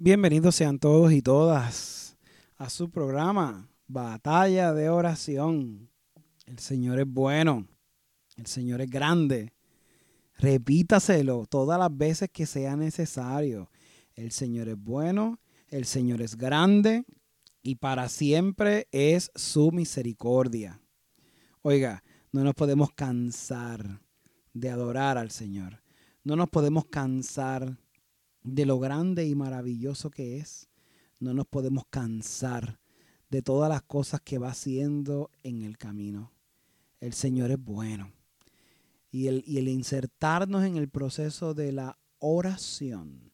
Bienvenidos sean todos y todas a su programa Batalla de Oración. El Señor es bueno, el Señor es grande. Repítaselo todas las veces que sea necesario. El Señor es bueno, el Señor es grande y para siempre es su misericordia. Oiga, no nos podemos cansar de adorar al Señor. No nos podemos cansar de lo grande y maravilloso que es. No nos podemos cansar de todas las cosas que va haciendo en el camino. El Señor es bueno. Y el, y el insertarnos en el proceso de la oración,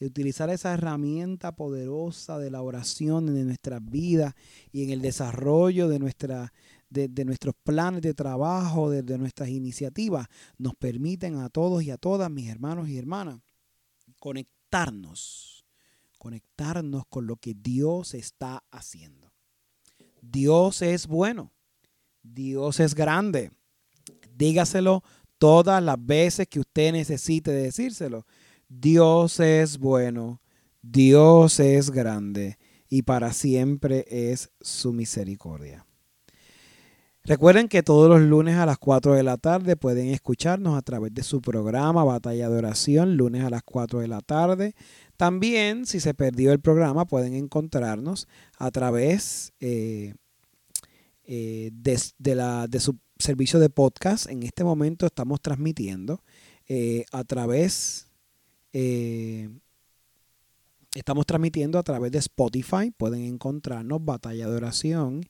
de utilizar esa herramienta poderosa de la oración en nuestras vidas y en el desarrollo de, nuestra, de, nuestros planes de trabajo, de, de nuestras iniciativas, nos permiten a todos y a todas, mis hermanos y hermanas, conectarnos, conectarnos con lo que Dios está haciendo. Dios es bueno, Dios es grande. Dígaselo todas las veces que usted necesite decírselo. Dios es bueno, Dios es grande y para siempre es su misericordia. Recuerden que todos los lunes a las 4 de la tarde pueden escucharnos a través de su programa Batalla de Oración, lunes a las 4 de la tarde. También, si se perdió el programa, pueden encontrarnos a través eh, eh, de, su servicio de podcast. En este momento estamos transmitiendo eh, a través Estamos transmitiendo a través de Spotify, pueden encontrarnos Batalla de Oración.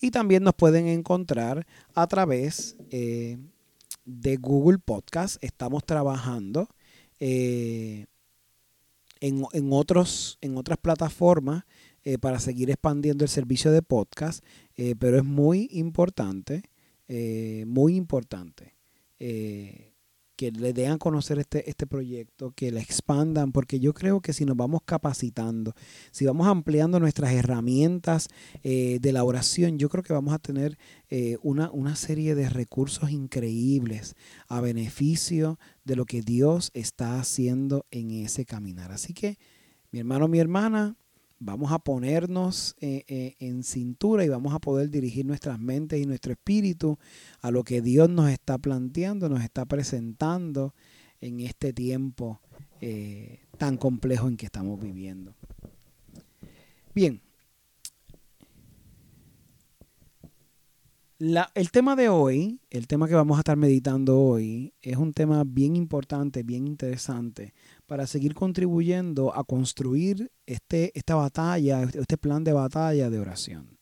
Y también nos pueden encontrar a través eh, de Google Podcast. Estamos trabajando eh, en, otros, en otras plataformas eh, para seguir expandiendo el servicio de podcast, pero es muy importante, muy importante que le den a conocer este, este proyecto, que le expandan, porque yo creo que si nos vamos capacitando, si vamos ampliando nuestras herramientas eh, de la oración, yo creo que vamos a tener eh, una, una serie de recursos increíbles a beneficio de lo que Dios está haciendo en ese caminar. Así que, mi hermano, mi hermana, vamos a ponernos eh, eh, en cintura y vamos a poder dirigir nuestras mentes y nuestro espíritu a lo que Dios nos está planteando, nos está presentando en este tiempo eh, tan complejo en que estamos viviendo. Bien. el tema de hoy, el tema que vamos a estar meditando hoy, es un tema bien importante, bien interesante, para seguir contribuyendo a construir este, esta batalla, este plan de batalla de oración.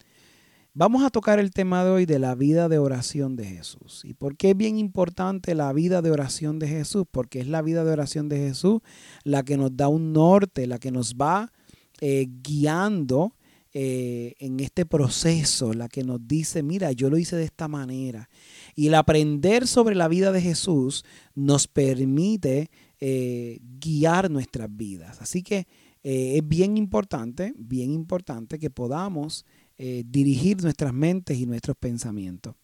Vamos a tocar el tema de hoy de la vida de oración de Jesús. ¿Y por qué es bien importante la vida de oración de Jesús? Porque es la vida de oración de Jesús la que nos da un norte, la que nos va eh, guiando eh, en este proceso, la que nos dice, mira, yo lo hice de esta manera. Y el aprender sobre la vida de Jesús nos permite eh, guiar nuestras vidas. Así que eh, es bien importante, bien importante que podamos eh, dirigir nuestras mentes y nuestros pensamientos.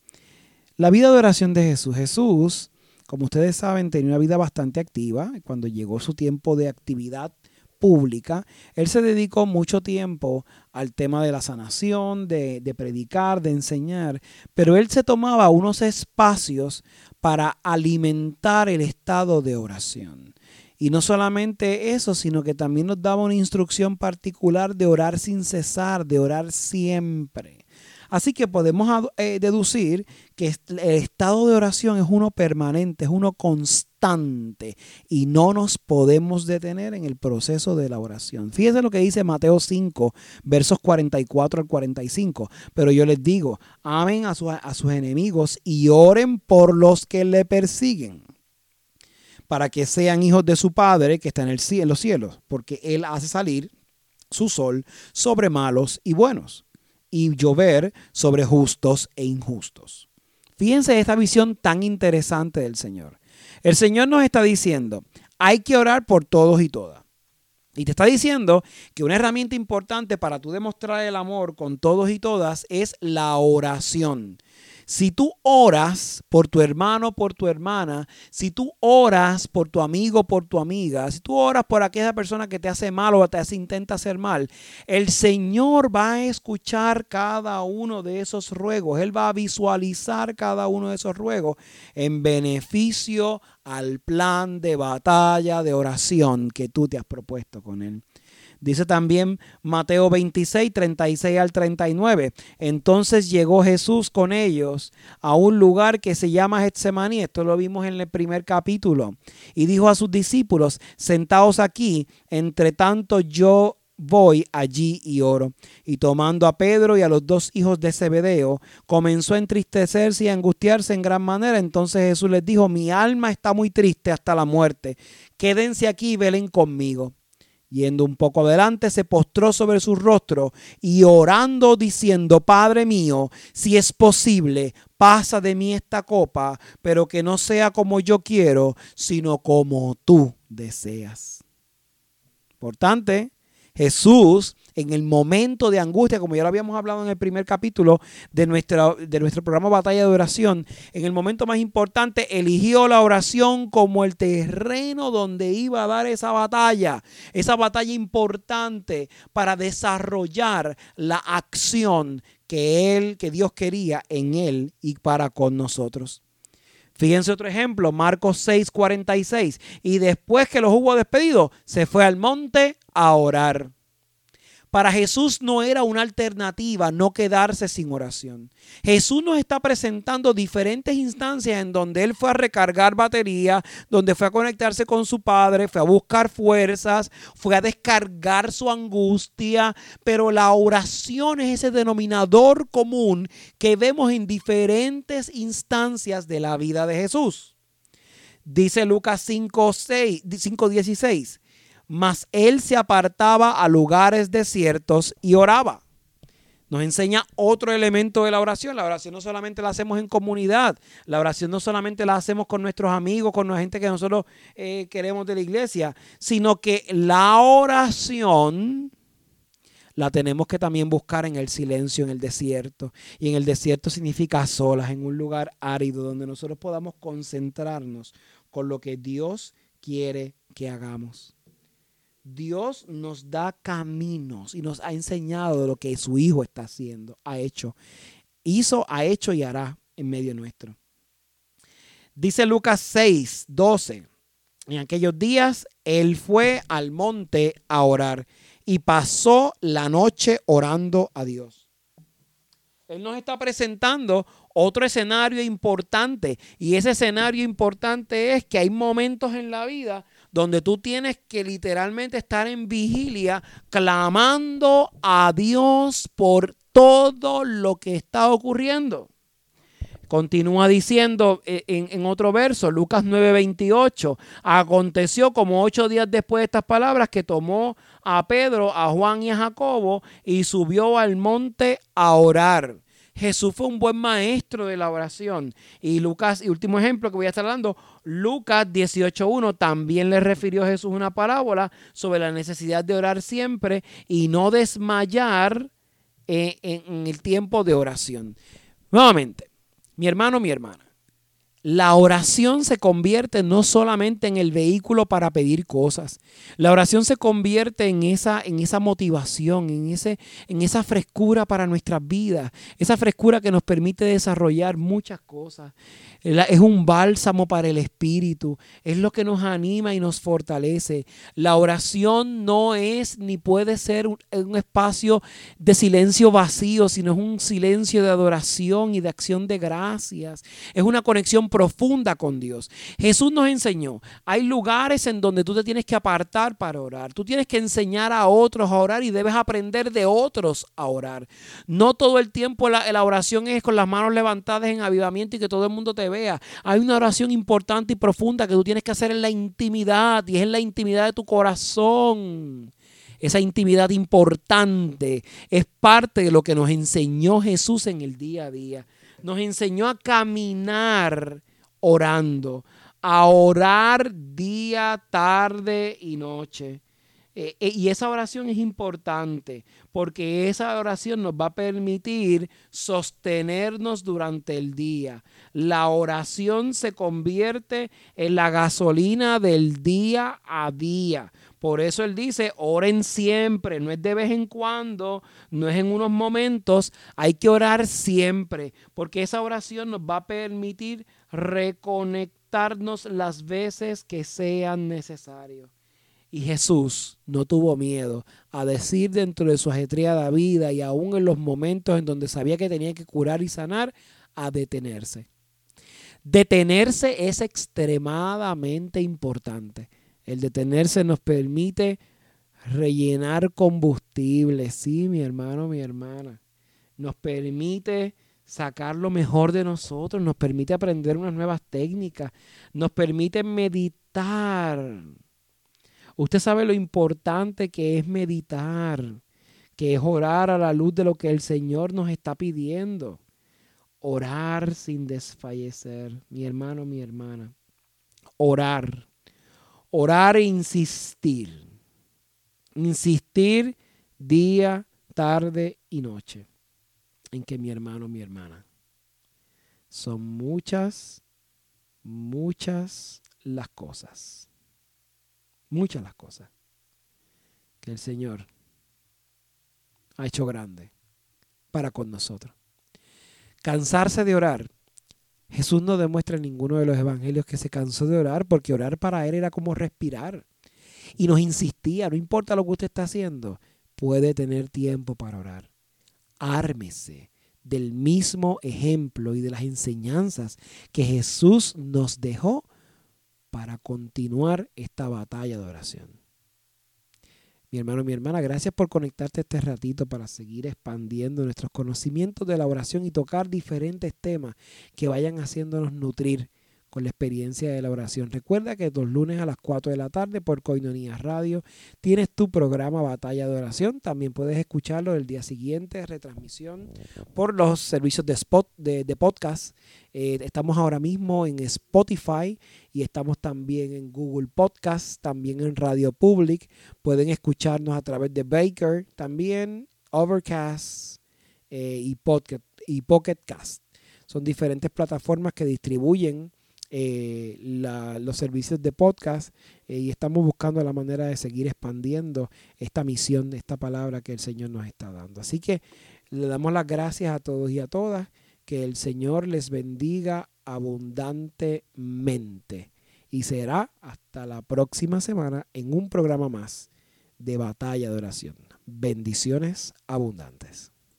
La vida de oración de Jesús. Jesús, como ustedes saben, tenía una vida bastante activa. Cuando llegó su tiempo de actividad pública, él se dedicó mucho tiempo al tema de la sanación, de, de, predicar, de enseñar, pero él se tomaba unos espacios para alimentar el estado de oración. Y no solamente eso, sino que también nos daba una instrucción particular de orar sin cesar, de orar siempre. Así que podemos eh, deducir que el estado de oración es uno permanente, es uno constante y no nos podemos detener en el proceso de la oración. Fíjense lo que dice Mateo 5, versos 44 al 45. Pero yo les digo, amen a, sus enemigos y oren por los que le persiguen para que sean hijos de su Padre que está en, el, en los cielos, porque Él hace salir su sol sobre malos y buenos, y llover sobre justos e injustos. Fíjense esta visión tan interesante del Señor. El Señor nos está diciendo, hay que orar por todos y todas. Y te está diciendo que una herramienta importante para tú demostrar el amor con todos y todas es la oración. Si tú oras por tu hermano, por tu hermana, si tú oras por tu amigo, por tu amiga, si tú oras por aquella persona que te hace mal o te intenta hacer mal, el Señor va a escuchar cada uno de esos ruegos. Él va a visualizar cada uno de esos ruegos en beneficio al plan de batalla, de oración que tú te has propuesto con Él. Dice también Mateo 26, 36 al 39. Entonces llegó Jesús con ellos a un lugar que se llama Getsemaní. Esto lo vimos en el primer capítulo. Y dijo a sus discípulos, sentaos aquí, entre tanto yo voy allí y oro. Y tomando a Pedro y a los dos hijos de Zebedeo, comenzó a entristecerse y a angustiarse en gran manera. Entonces Jesús les dijo, mi alma está muy triste hasta la muerte. Quédense aquí y velen conmigo. Yendo un poco adelante, se postró sobre su rostro y orando diciendo, Padre mío, si es posible, pasa de mí esta copa, pero que no sea como yo quiero, sino como tú deseas. Importante, Jesús en el momento de angustia, como ya lo habíamos hablado en el primer capítulo de, de nuestro programa Batalla de Oración, en el momento más importante eligió la oración como el terreno donde iba a dar esa batalla, esa batalla importante para desarrollar la acción que él, que Dios quería en él y para con nosotros. Fíjense otro ejemplo, Marcos 6, 46. Y después que los hubo despedido, se fue al monte a orar. Para Jesús no era una alternativa no quedarse sin oración. Jesús nos está presentando diferentes instancias en donde Él fue a recargar batería, donde fue a conectarse con su Padre, fue a buscar fuerzas, fue a descargar su angustia, pero la oración es ese denominador común que vemos en diferentes instancias de la vida de Jesús. Dice Lucas 5, 5 16 mas él se apartaba a lugares desiertos y oraba. Nos enseña otro elemento de la oración. La oración no solamente la hacemos en comunidad, la oración no solamente la hacemos con nuestros amigos, con la gente que nosotros eh, queremos de la iglesia, sino que la oración la tenemos que también buscar en el silencio, en el desierto. Y en el desierto significa solas, en un lugar árido, donde nosotros podamos concentrarnos con lo que Dios quiere que hagamos. Dios nos da caminos y nos ha enseñado lo que su Hijo está haciendo, ha hecho. Hizo, ha hecho y hará en medio nuestro. Dice Lucas 6, 12. En aquellos días él fue al monte a orar y pasó la noche orando a Dios. Él nos está presentando otro escenario importante y ese escenario importante es que hay momentos en la vida donde tú tienes que literalmente estar en vigilia clamando a Dios por todo lo que está ocurriendo. Continúa diciendo eh, en, otro verso, Lucas 9:28, aconteció como ocho días después de estas palabras que tomó a Pedro, a Juan y a Jacobo y subió al monte a orar. Jesús fue un buen maestro de la oración. Y Lucas, y último ejemplo que voy a estar hablando, Lucas 18.1 también le refirió a Jesús una parábola sobre la necesidad de orar siempre y no desmayar en, en el tiempo de oración. Nuevamente, mi hermano, mi hermana, la oración se convierte no solamente en el vehículo para pedir cosas. La oración se convierte en esa, en esa motivación, en, ese, en esa frescura para nuestras vidas. Esa frescura que nos permite desarrollar muchas cosas. Es un bálsamo para el espíritu. Es lo que nos anima y nos fortalece. La oración no es ni puede ser un, espacio de silencio vacío, sino es un silencio de adoración y de acción de gracias. Es una conexión profunda con Dios. Jesús nos enseñó, hay lugares en donde tú te tienes que apartar para orar. Tú tienes que enseñar a otros a orar y debes aprender de otros a orar. No todo el tiempo la, oración es con las manos levantadas en avivamiento y que todo el mundo te vea. Hay una oración importante y profunda que tú tienes que hacer en la intimidad y es en la intimidad de tu corazón esa intimidad importante es parte de lo que nos enseñó Jesús en el día a día. Nos enseñó a caminar orando, a orar día, tarde y noche. Eh, eh, y esa oración es importante porque esa oración nos va a permitir sostenernos durante el día. La oración se convierte en la gasolina del día a día. Por eso él dice, oren siempre, no es de vez en cuando, no es en unos momentos, hay que orar siempre, porque esa oración nos va a permitir reconectarnos las veces que sean necesarios. Y Jesús no tuvo miedo a decir dentro de su ajetreada vida y aún en los momentos en donde sabía que tenía que curar y sanar, a detenerse. Detenerse es extremadamente importante. El detenerse nos permite rellenar combustible, sí, mi hermano, mi hermana. Nos permite sacar lo mejor de nosotros, nos permite aprender unas nuevas técnicas, nos permite meditar Usted sabe lo importante que es meditar, que es orar a la luz de lo que el Señor nos está pidiendo. Orar sin desfallecer, mi hermano, mi hermana. Orar. Orar e insistir. Insistir día, tarde y noche en que mi hermano, mi hermana. Son muchas, muchas las cosas muchas las cosas que el Señor ha hecho grande para con nosotros. Cansarse de orar. Jesús no demuestra en ninguno de los evangelios que se cansó de orar porque orar para él era como respirar. Y nos insistía, no importa lo que usted está haciendo, puede tener tiempo para orar. Ármese del mismo ejemplo y de las enseñanzas que Jesús nos dejó para continuar esta batalla de oración. Mi hermano, mi hermana, gracias por conectarte este ratito para seguir expandiendo nuestros conocimientos de la oración y tocar diferentes temas que vayan haciéndonos nutrir con la experiencia de la oración. Recuerda que los lunes a las 4 de la tarde por Coinonía Radio tienes tu programa Batalla de Oración. También puedes escucharlo el día siguiente, retransmisión por los servicios de, spot, de, podcast. Eh, estamos ahora mismo en Spotify y estamos también en Google Podcast, también en Radio Public. Pueden escucharnos a través de Baker, también Overcast eh, y, Pocket, y Pocket Cast. Son diferentes plataformas que distribuyen eh, los servicios de podcast eh, y estamos buscando la manera de seguir expandiendo esta misión, esta palabra que el Señor nos está dando. Así que le damos las gracias a todos y a todas, que el Señor les bendiga abundantemente. Y será hasta la próxima semana en un programa más de batalla de oración. Bendiciones abundantes.